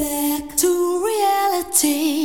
Holiday to holiday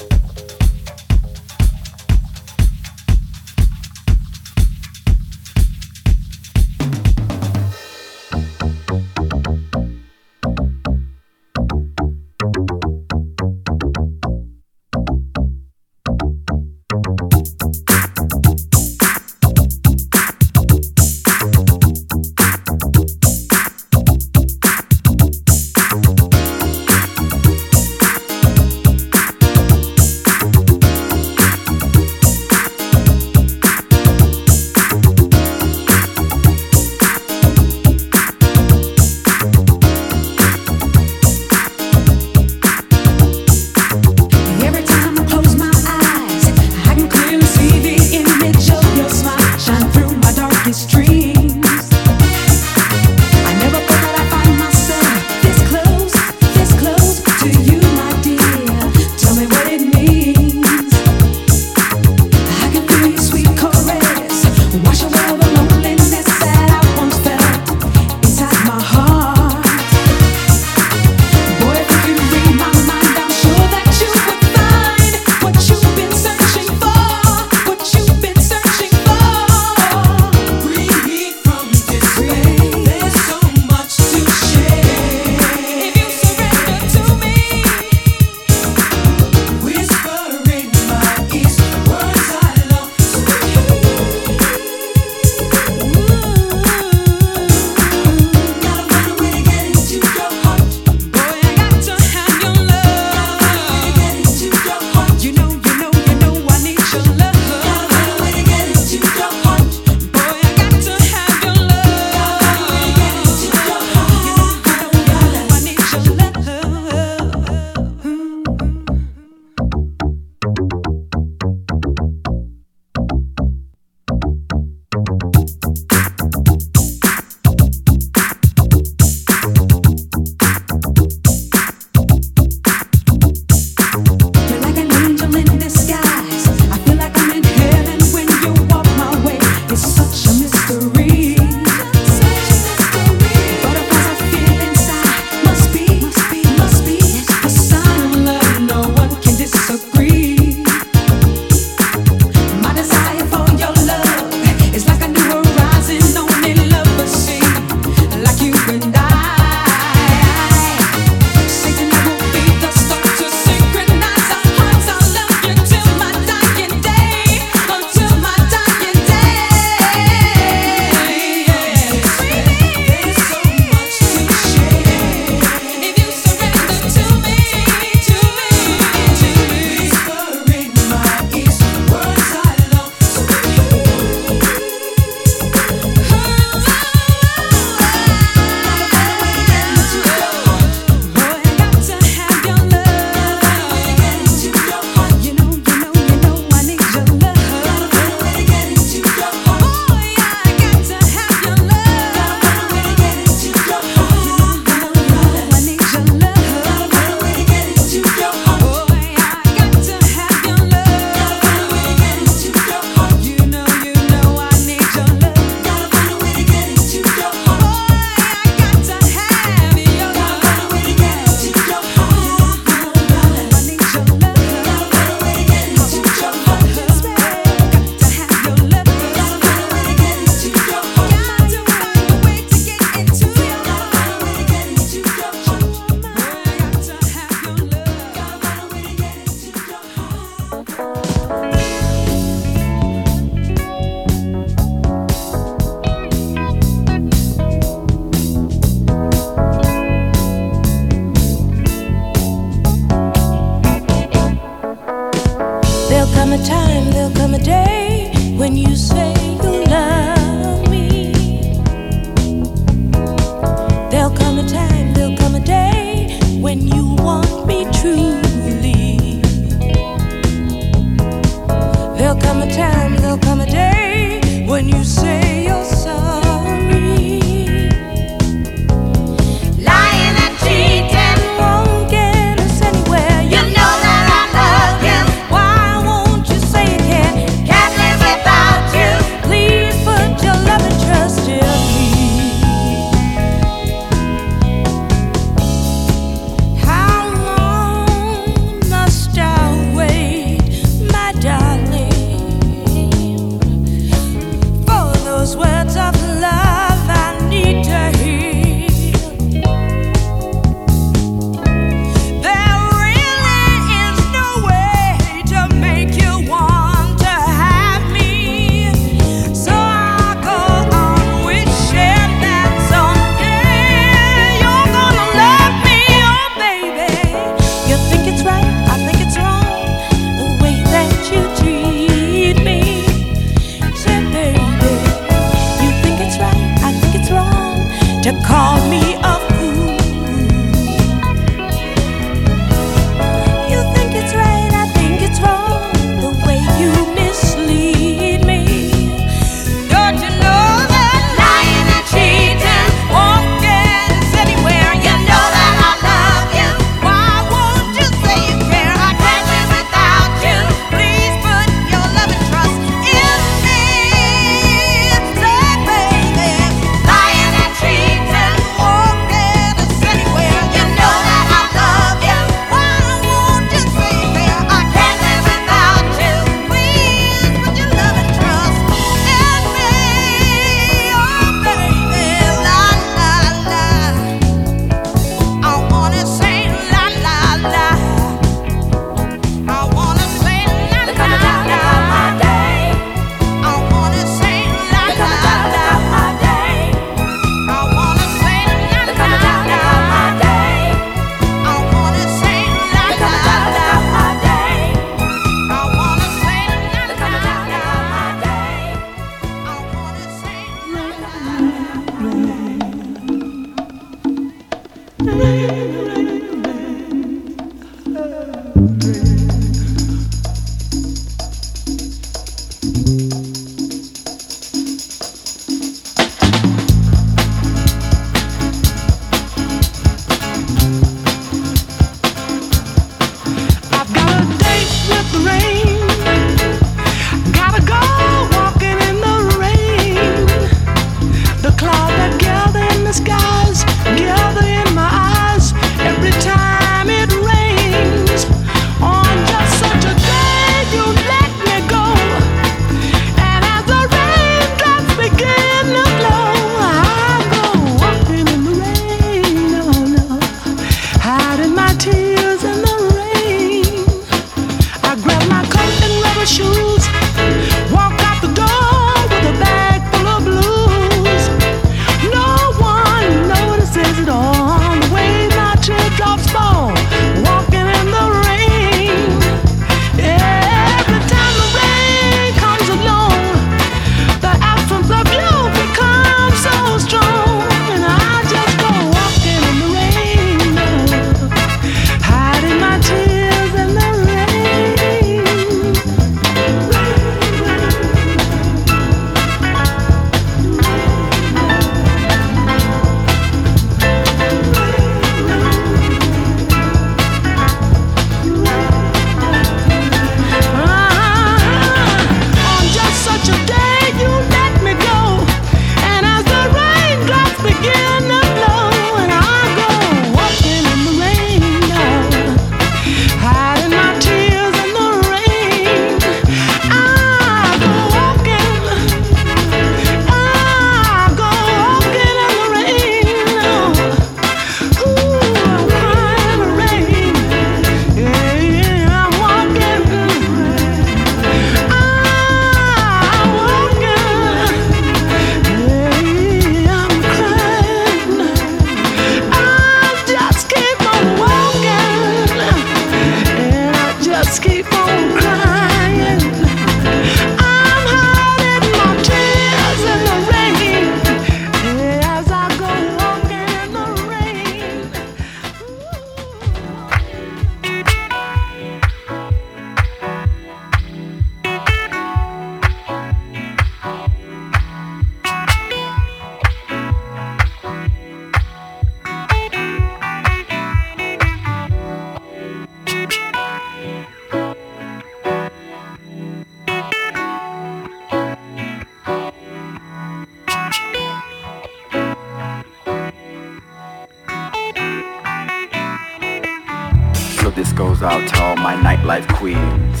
goes out to all my nightlife queens.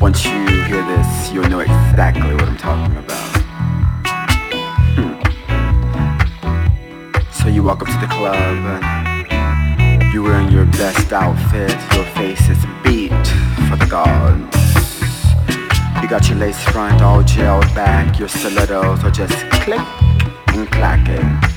Once you hear this, you'll know exactly what I'm talking about. Hmm. So you walk up to the club, you're wearing your best outfit, your face is beat for the gods. You got your lace front all gelled back, your stilettos are just click and clacking.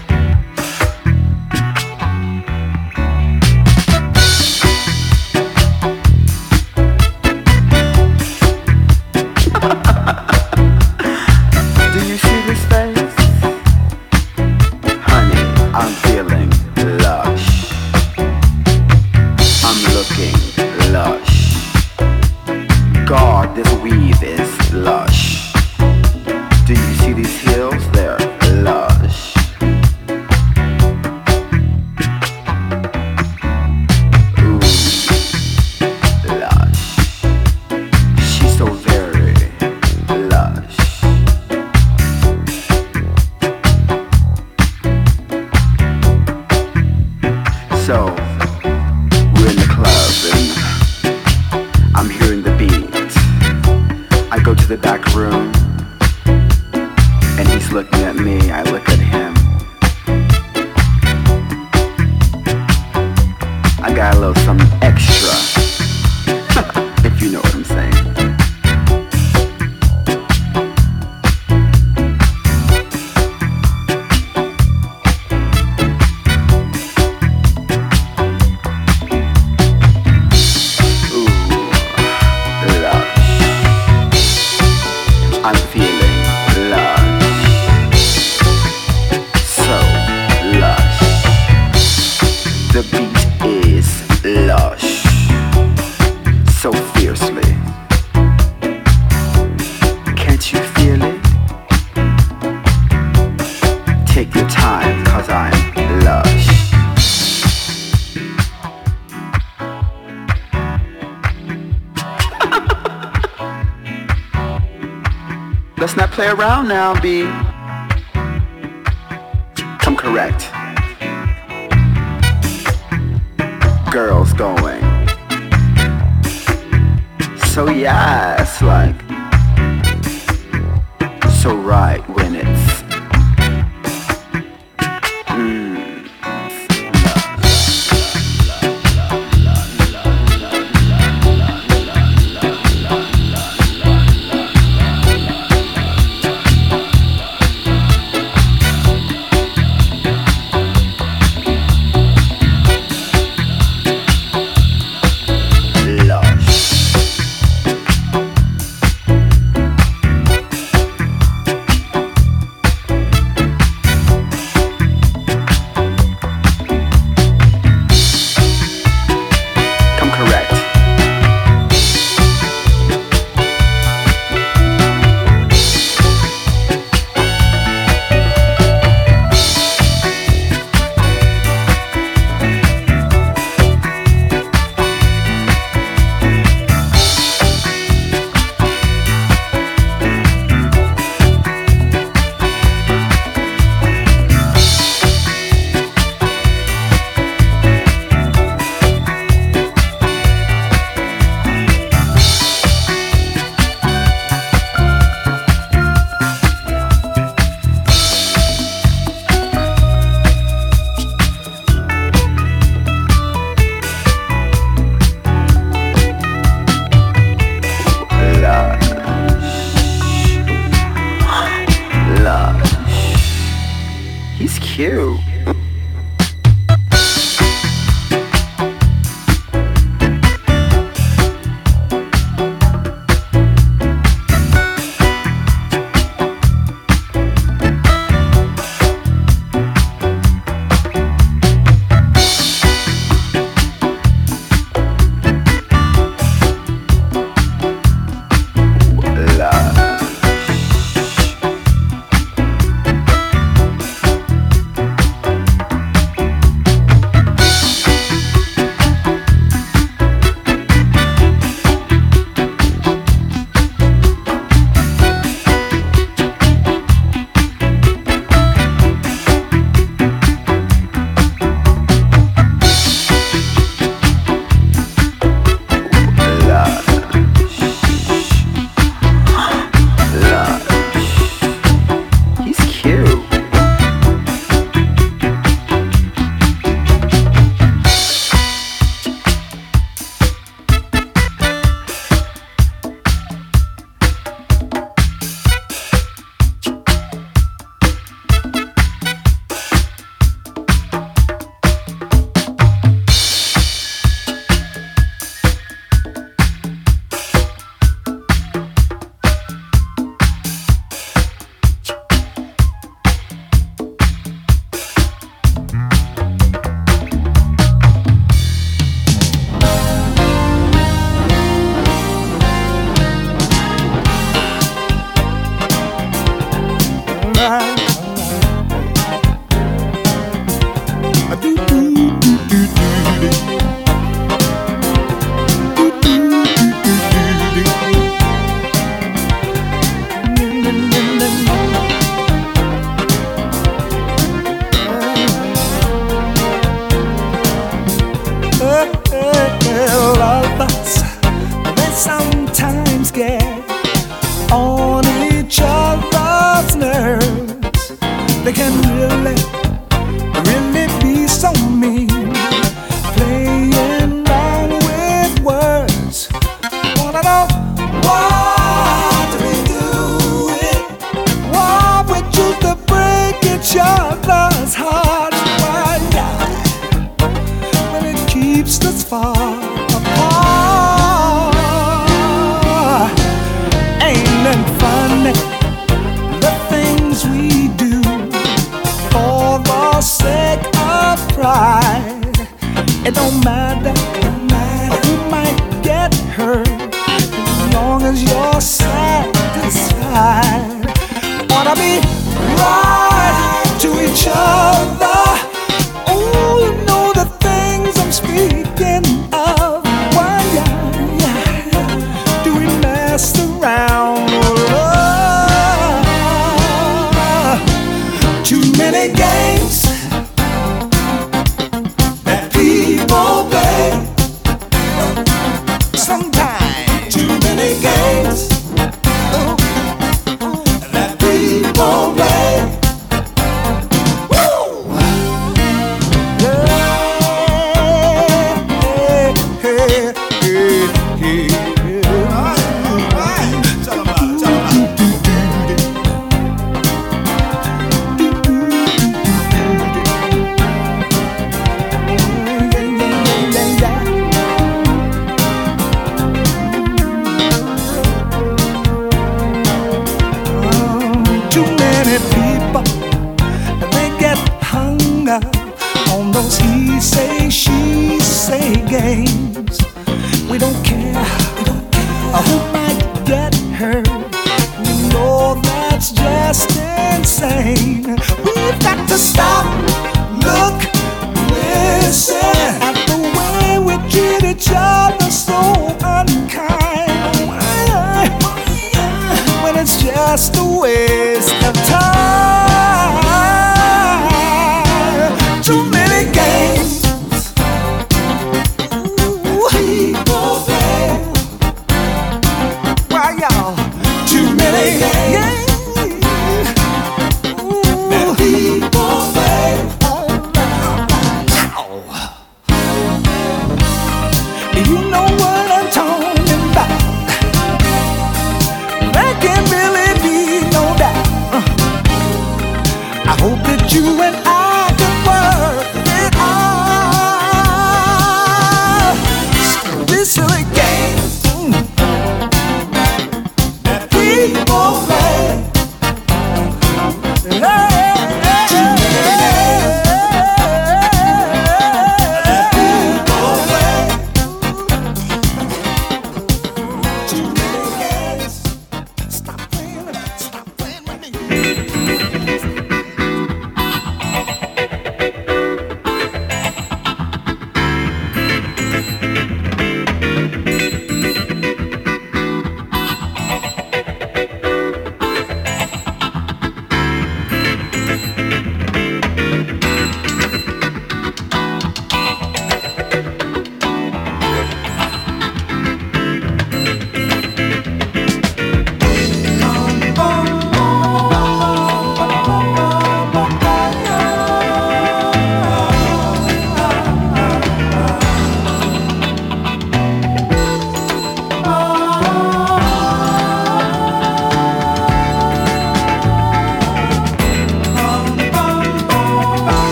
be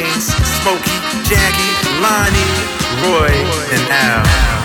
James, Smokey, Jackie, Lonnie, Roy, and Al.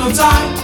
There is